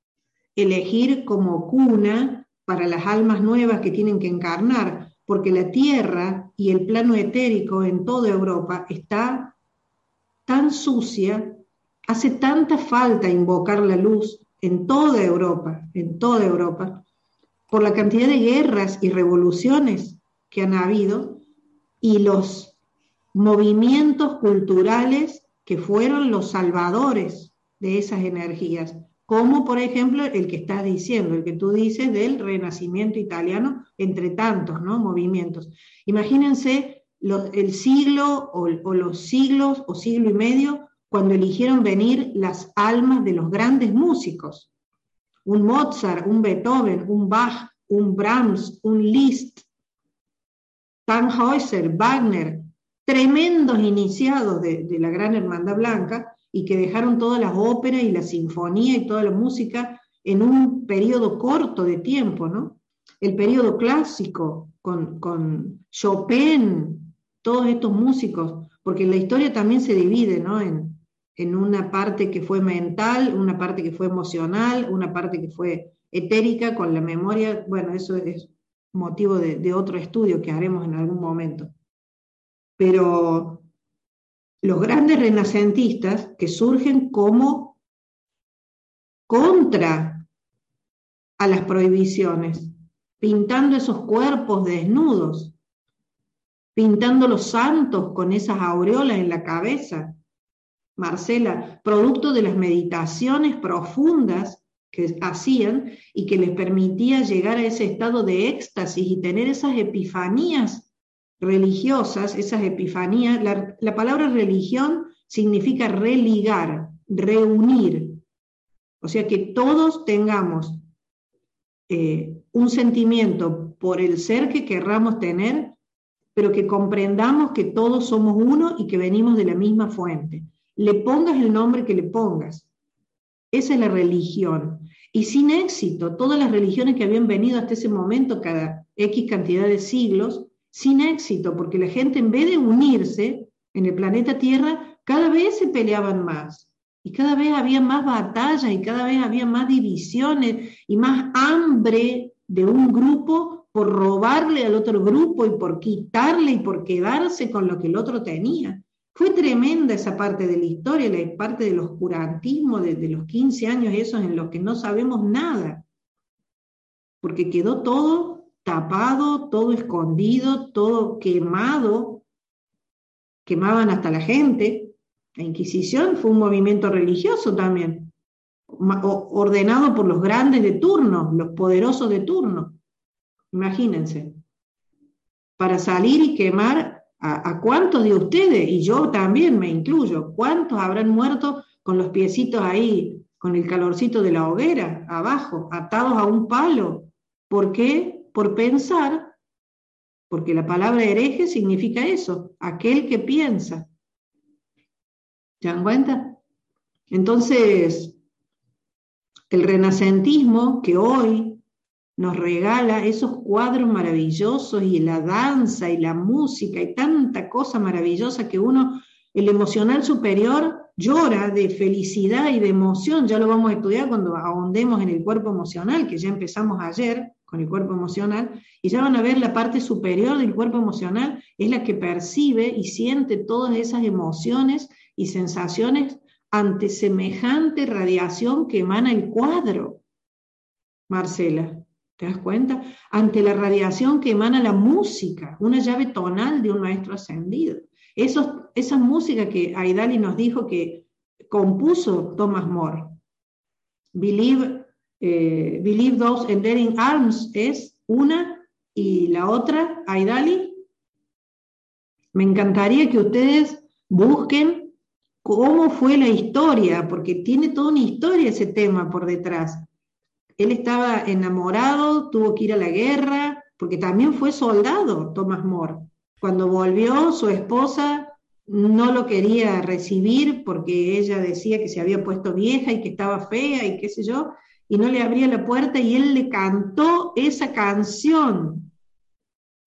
elegir como cuna para las almas nuevas que tienen que encarnar, porque la tierra y el plano etérico en toda Europa está tan sucia, hace tanta falta invocar la luz en toda Europa, en toda Europa, por la cantidad de guerras y revoluciones que han habido y los movimientos culturales que fueron los salvadores de esas energías como por ejemplo el que estás diciendo, el que tú dices del renacimiento italiano, entre tantos ¿no? movimientos. Imagínense el siglo o, los siglos o siglo y medio cuando eligieron venir las almas de los grandes músicos. Un Mozart, un Beethoven, un Bach, un Brahms, un Liszt, Tannhäuser, Wagner, tremendos iniciados de, de la Gran Hermandad Blanca, y que dejaron todas las óperas y la sinfonía y toda la música en un periodo corto de tiempo, ¿no? El periodo clásico con, con Chopin, todos estos músicos, porque la historia también se divide, ¿no? En, en una parte que fue mental, una parte que fue emocional, una parte que fue etérica con la memoria, bueno, eso es motivo de, de otro estudio que haremos en algún momento. Pero los grandes renacentistas que surgen como contra a las prohibiciones, pintando esos cuerpos desnudos, pintando los santos con esas aureolas en la cabeza. Marcela, producto de las meditaciones profundas que hacían y que les permitía llegar a ese estado de éxtasis y tener esas epifanías religiosas, esas epifanías, la, palabra religión significa religar, reunir. O sea, que todos tengamos eh, un sentimiento por el ser que querramos tener, pero que comprendamos que todos somos uno y que venimos de la misma fuente. Le pongas el nombre que le pongas. Esa es la religión. Y sin éxito, todas las religiones que habían venido hasta ese momento, cada X cantidad de siglos, sin éxito, porque la gente en vez de unirse en el planeta Tierra, cada vez se peleaban más. Y cada vez había más batallas y cada vez había más divisiones y más hambre de un grupo por robarle al otro grupo y por quitarle y por quedarse con lo que el otro tenía. Fue tremenda esa parte de la historia, la parte del oscurantismo desde los 15 años esos en los que no sabemos nada, porque quedó todo tapado, todo escondido, todo quemado, quemaban hasta la gente. La Inquisición fue un movimiento religioso también, ordenado por los grandes de turno, los poderosos de turno. Imagínense, para salir y quemar a, cuántos de ustedes, y yo también me incluyo, cuántos habrán muerto con los piecitos ahí, con el calorcito de la hoguera, abajo, atados a un palo. ¿Por qué? Por pensar, porque la palabra hereje significa eso, aquel que piensa. ¿Se dan cuenta? Entonces, el renacentismo que hoy nos regala esos cuadros maravillosos y la danza y la música y tanta cosa maravillosa que uno, el emocional superior, llora de felicidad y de emoción. Ya lo vamos a estudiar cuando ahondemos en el cuerpo emocional, que ya empezamos ayer, con el cuerpo emocional, y ya van a ver la parte superior del cuerpo emocional, es la que percibe y siente todas esas emociones y sensaciones ante semejante radiación que emana el cuadro. Marcela, ¿te das cuenta? Ante la radiación que emana la música, una llave tonal de un maestro ascendido. Esa música que Aidali nos dijo que compuso Thomas More. Believe eh, Believe Those Enduring Arms es una y la otra, Aidali. Me encantaría que ustedes busquen cómo fue la historia, porque tiene toda una historia ese tema por detrás. Él estaba enamorado, tuvo que ir a la guerra, porque también fue soldado Thomas More. Cuando volvió, su esposa no lo quería recibir porque ella decía que se había puesto vieja y que estaba fea y qué sé yo, y no le abría la puerta y él le cantó esa canción.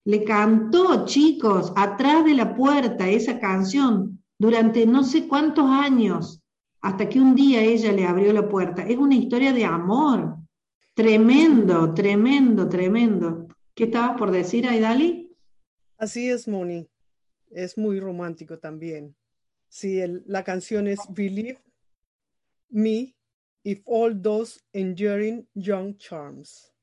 Le cantó, chicos, atrás de la puerta esa canción durante no sé cuántos años, hasta que un día ella le abrió la puerta. Es una historia de amor. Tremendo, tremendo, tremendo. ¿Qué estabas por decir, Aidali? Así es, Moni. Es muy romántico también. Sí, la canción es Believe Me if all those enduring young charms.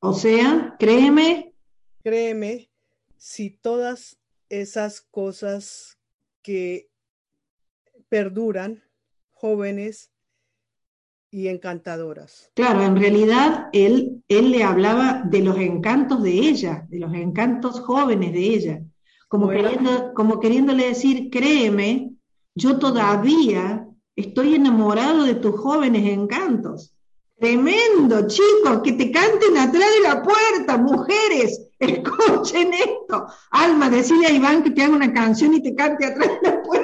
O sea, créeme. Créeme, si todas esas cosas que perduran, jóvenes y encantadoras. Claro, en realidad él, él le hablaba de los encantos de ella, de los encantos jóvenes de ella, como, queriendo, como queriéndole decir, créeme, yo todavía estoy enamorado de tus jóvenes encantos. Tremendo, chicos, que te canten atrás de la puerta, mujeres, escuchen esto. Alma, decide a Iván que te haga una canción y te cante atrás de la puerta.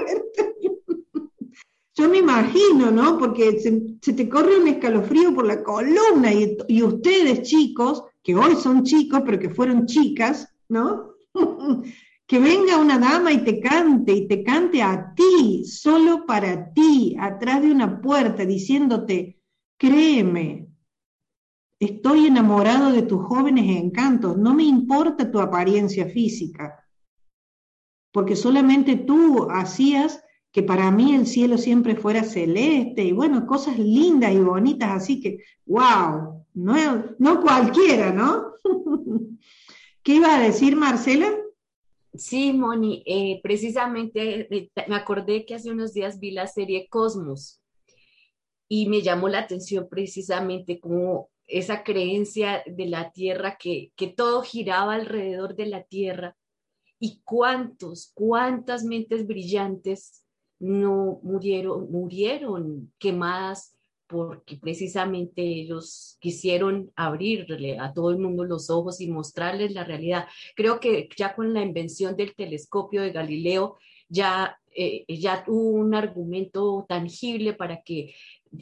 Yo me imagino, ¿no? Porque se, te corre un escalofrío por la columna y, y, ustedes, chicos, que hoy son chicos, pero que fueron chicas, ¿no? que venga una dama y te cante, y te cante a ti, solo para ti, atrás de una puerta, diciéndote, créeme, estoy enamorado de tus jóvenes encantos, no me importa tu apariencia física, porque solamente tú hacías que para mí el cielo siempre fuera celeste y bueno, cosas lindas y bonitas, así que, wow, no, no cualquiera, ¿no? ¿Qué iba a decir Marcela? Sí, Moni, eh, precisamente eh, me acordé que hace unos días vi la serie Cosmos y me llamó la atención precisamente como esa creencia de la Tierra, que, que todo giraba alrededor de la Tierra y cuántos, cuántas mentes brillantes no murieron, murieron quemadas porque precisamente ellos quisieron abrirle a todo el mundo los ojos y mostrarles la realidad. Creo que ya con la invención del telescopio de Galileo ya, eh, ya hubo un argumento tangible para que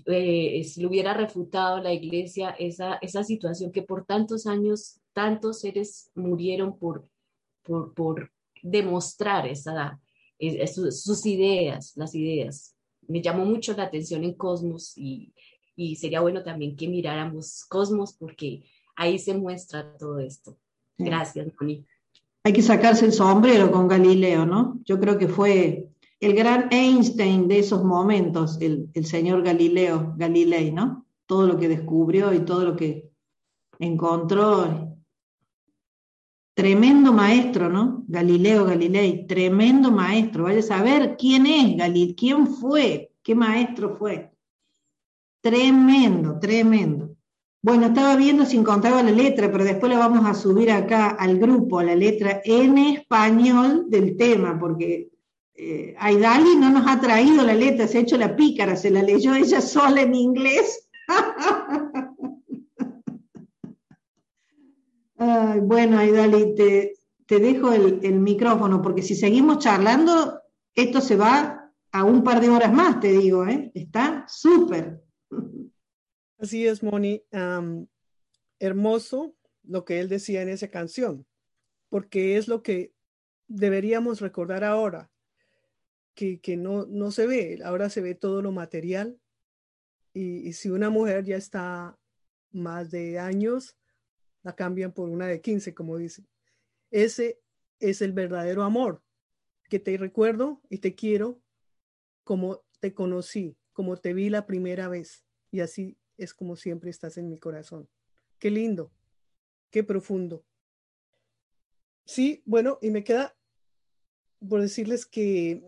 eh, le hubiera refutado la iglesia esa, esa situación que por tantos años tantos seres murieron por, por, por demostrar esa, sus, ideas, las ideas. Me llamó mucho la atención en Cosmos y, y sería bueno también que miráramos Cosmos porque ahí se muestra todo esto. Gracias, Moni. Hay que sacarse el sombrero con Galileo, ¿no? Yo creo que fue el gran Einstein de esos momentos, el, el, señor Galileo, Galilei, ¿no? Todo lo que descubrió y todo lo que encontró Tremendo maestro, ¿no? Galileo Galilei, tremendo maestro. Vaya a saber quién es Galileo, quién fue, qué maestro fue. Tremendo, tremendo. Bueno, estaba viendo si encontraba la letra, pero después la vamos a subir acá al grupo, la letra en español del tema, porque eh, Aidali no nos ha traído la letra, se ha hecho la pícara, se la leyó ella sola en inglés. bueno, Aidali, te, dejo el, micrófono, porque si seguimos charlando, esto se va a un par de horas más, te digo, ¿eh? Está súper. Así es, Moni. hermoso lo que él decía en esa canción, porque es lo que deberíamos recordar ahora, que, no, no se ve, ahora se ve todo lo material. Y si una mujer ya está más de años, la cambian por una de 15, como dice. Ese es el verdadero amor, que te recuerdo y te quiero como te conocí, como te vi la primera vez. Y así es como siempre estás en mi corazón. Qué lindo, qué profundo. Sí, bueno, y me queda por decirles que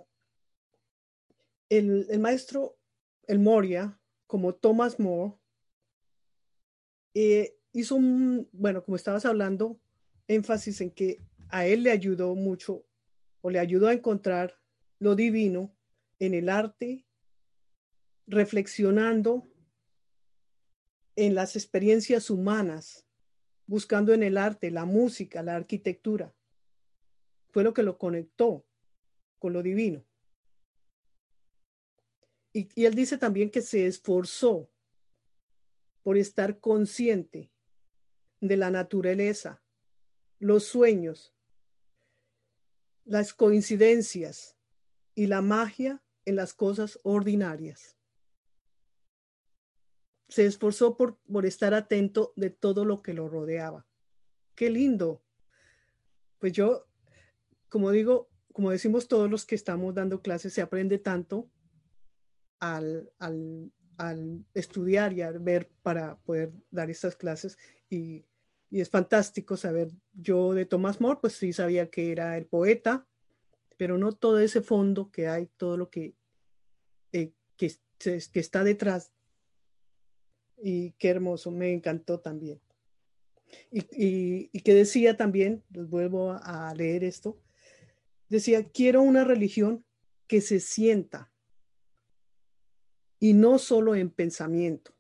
el, maestro, el Moria, como Thomas More, eh, hizo un, bueno, como estabas hablando, énfasis en que a él le ayudó mucho o le ayudó a encontrar lo divino en el arte, reflexionando en las experiencias humanas buscando en el arte, la música, la arquitectura. Fue lo que lo conectó con lo divino. Y, y él dice también que se esforzó por estar consciente de la naturaleza, los sueños, las coincidencias y la magia en las cosas ordinarias. Se esforzó por, por estar atento de todo lo que lo rodeaba. Qué lindo. Pues yo, como digo, como decimos todos los que estamos dando clases, se aprende tanto al, al, al estudiar y al ver para poder dar estas clases y, y, es fantástico saber, yo de Thomas More, pues sí sabía que era el poeta, pero no todo ese fondo que hay, todo lo que, eh, que, que está detrás. Y qué hermoso, me encantó también. Y, y, que decía también, les vuelvo a leer esto, decía, quiero una religión que se sienta y no solo en pensamiento,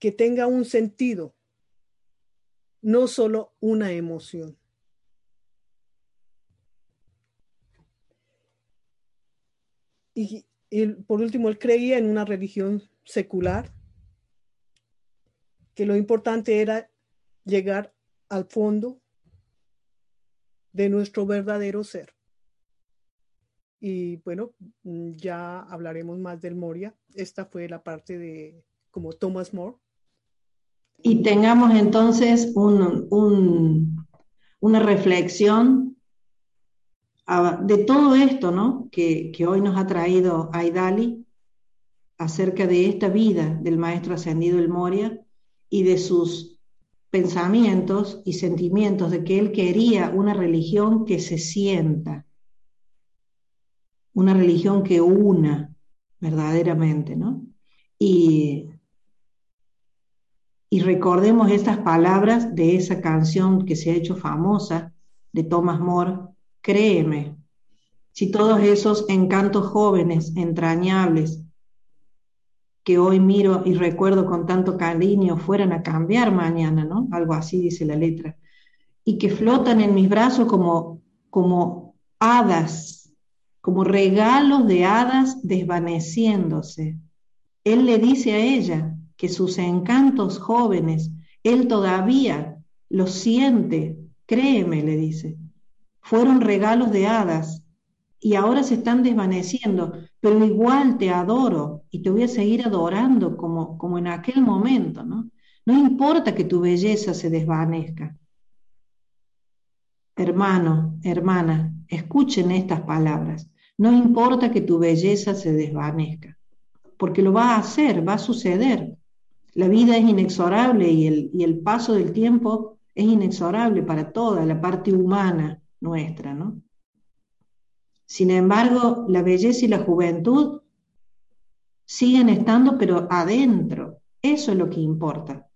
que tenga un sentido, no solo una emoción. Y, y, por último, él creía en una religión secular, que lo importante era llegar al fondo de nuestro verdadero ser. Y bueno, ya hablaremos más del Moria. Esta fue la parte de como Thomas More. Y tengamos entonces un, un, una reflexión de todo esto ¿no? que, que hoy nos ha traído Aidali acerca de esta vida del maestro ascendido el Moria y de sus pensamientos y sentimientos de que él quería una religión que se sienta, una religión que una verdaderamente, ¿no? Y, y recordemos estas palabras de esa canción que se ha hecho famosa de Thomas More, créeme, si todos esos encantos jóvenes, entrañables, que hoy miro y recuerdo con tanto cariño fueran a cambiar mañana, ¿no? Algo así dice la letra. Y que flotan en mis brazos como, como hadas, como regalos de hadas desvaneciéndose. Él le dice a ella que sus encantos jóvenes, él todavía los siente, créeme, le dice. Fueron regalos de hadas y ahora se están desvaneciendo, pero igual te adoro y te voy a seguir adorando como, como en aquel momento, ¿no? No importa que tu belleza se desvanezca. Hermano, hermana, escuchen estas palabras. No importa que tu belleza se desvanezca, porque lo va a hacer, va a suceder. La vida es inexorable y el, y el paso del tiempo es inexorable para toda la parte humana nuestra, ¿no? Sin embargo, la belleza y la juventud siguen estando, pero adentro. Eso es lo que importa.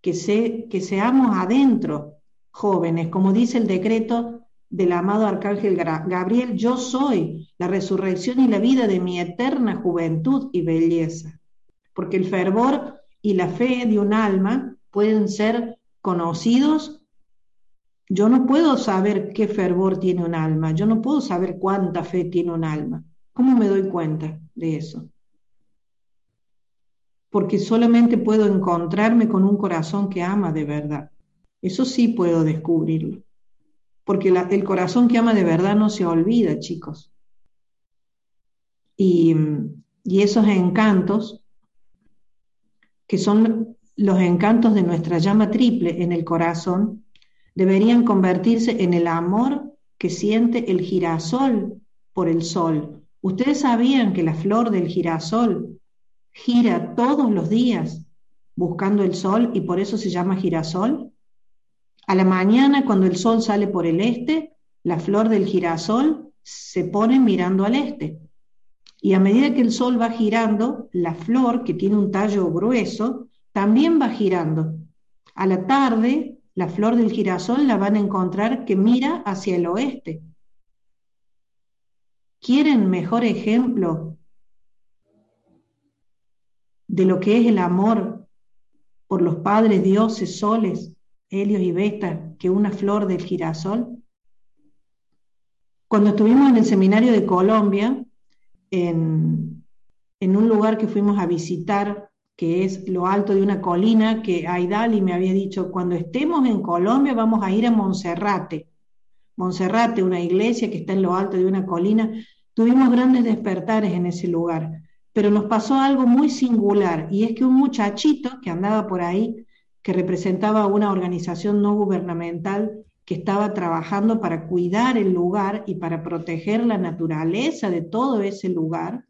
Que, se, que seamos adentro, jóvenes, como dice el decreto del amado Arcángel Gabriel, yo soy la resurrección y la vida de mi eterna juventud y belleza. Porque el fervor y la fe de un alma pueden ser conocidos yo no puedo saber qué fervor tiene un alma, yo no puedo saber cuánta fe tiene un alma. ¿Cómo me doy cuenta de eso? Porque solamente puedo encontrarme con un corazón que ama de verdad. Eso sí puedo descubrirlo. Porque el corazón que ama de verdad no se olvida, chicos. Y, y esos encantos, que son los encantos de nuestra llama triple en el corazón, deberían convertirse en el amor que siente el girasol por el sol. ¿Ustedes sabían que la flor del girasol gira todos los días buscando el sol y por eso se llama girasol? A la mañana, cuando el sol sale por el este, la flor del girasol se pone mirando al este. Y a medida que el sol va girando, la flor, que tiene un tallo grueso, también va girando. A la tarde, la flor del girasol la van a encontrar que mira hacia el oeste. ¿Quieren mejor ejemplo de lo que es el amor por los padres dioses soles, Helios y Vesta, que una flor del girasol? Cuando estuvimos en el seminario de Colombia, en, un lugar que fuimos a visitar, que es lo alto de una colina, que Aidali me había dicho, cuando estemos en Colombia vamos a ir a Monserrate. Monserrate, una iglesia que está en lo alto de una colina. Tuvimos grandes despertares en ese lugar, pero nos pasó algo muy singular, y es que un muchachito que andaba por ahí, que representaba una organización no gubernamental, que estaba trabajando para cuidar el lugar y para proteger la naturaleza de todo ese lugar,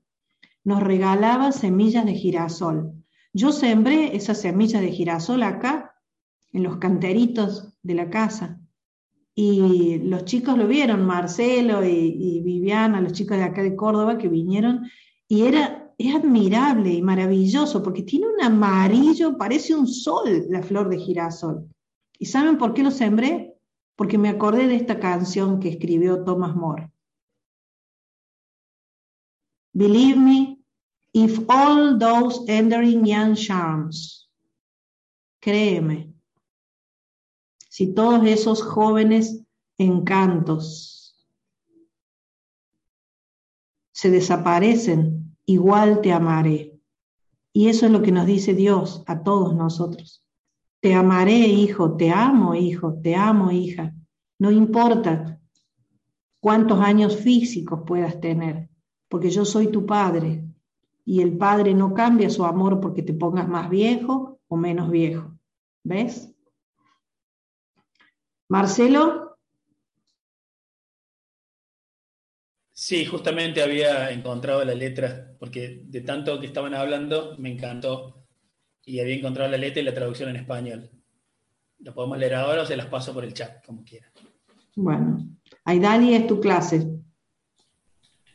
nos regalaba semillas de girasol. Yo sembré esas semillas de girasol acá, en los canteritos de la casa. Y los chicos lo vieron, Marcelo y, Viviana, los chicos de acá de Córdoba que vinieron, y era, es admirable y maravilloso porque tiene un amarillo, parece un sol la flor de girasol. ¿Y saben por qué lo sembré? Porque me acordé de esta canción que escribió Thomas More. Believe me, if all those entering young charms, créeme, si todos esos jóvenes encantos se desaparecen, igual te amaré. Y eso es lo que nos dice Dios a todos nosotros. Te amaré, hijo, te amo, hijo, te amo, hija. No importa cuántos años físicos puedas tener, porque yo soy tu padre. Y el padre no cambia su amor porque te pongas más viejo o menos viejo. ¿Ves? Marcelo. Sí, justamente había encontrado la letra, porque de tanto que estaban hablando me encantó y había encontrado la letra y la traducción en español. Lo podemos leer ahora o se las paso por el chat, como quieran. Bueno, Aidali es tu clase.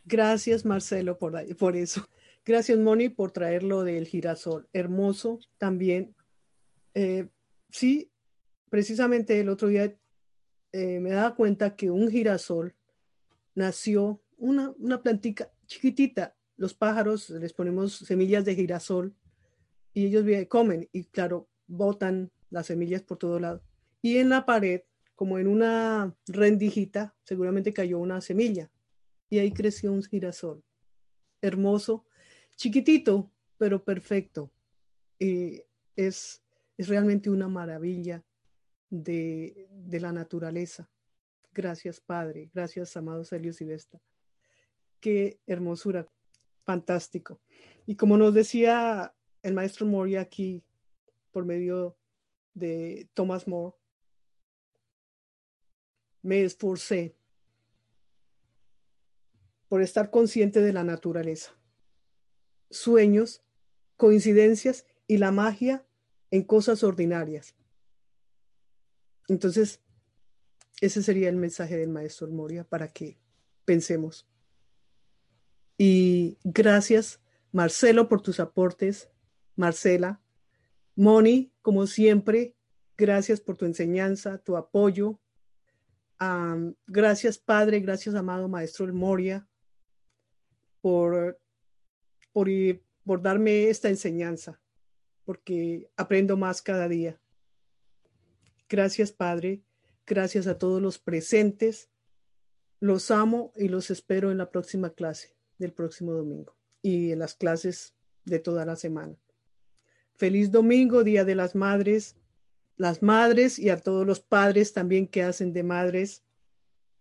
Gracias, Marcelo, por, por eso. Gracias, Moni, por traerlo del girasol. Hermoso también. Eh, sí, precisamente el otro día eh, me daba cuenta que un girasol nació, una, una plantica chiquitita. Los pájaros les ponemos semillas de girasol y ellos comen y claro, botan las semillas por todo lado. Y en la pared, como en una rendijita, seguramente cayó una semilla y ahí creció un girasol. Hermoso, chiquitito, pero perfecto. y es, es realmente una maravilla de, de la naturaleza. Gracias, Padre. Gracias, amado Sergio Silvestre. Qué hermosura. Fantástico. Y como nos decía el maestro Moria aquí por medio de Thomas More, me esforcé por estar consciente de la naturaleza, sueños, coincidencias y la magia en cosas ordinarias. Entonces, ese sería el mensaje del maestro Moria para que pensemos. Y gracias, Marcelo, por tus aportes Marcela. Moni, como siempre, gracias por tu enseñanza, tu apoyo. gracias, Padre, gracias, amado Maestro El Moria, por, por, por darme esta enseñanza, porque aprendo más cada día. Gracias, Padre. Gracias a todos los presentes. Los amo y los espero en la próxima clase del próximo domingo y en las clases de toda la semana. Feliz domingo, Día de las Madres, las madres y a todos los padres también que hacen de madres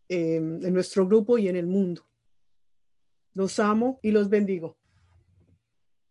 em, en nuestro grupo y en el mundo. Los amo y los bendigo.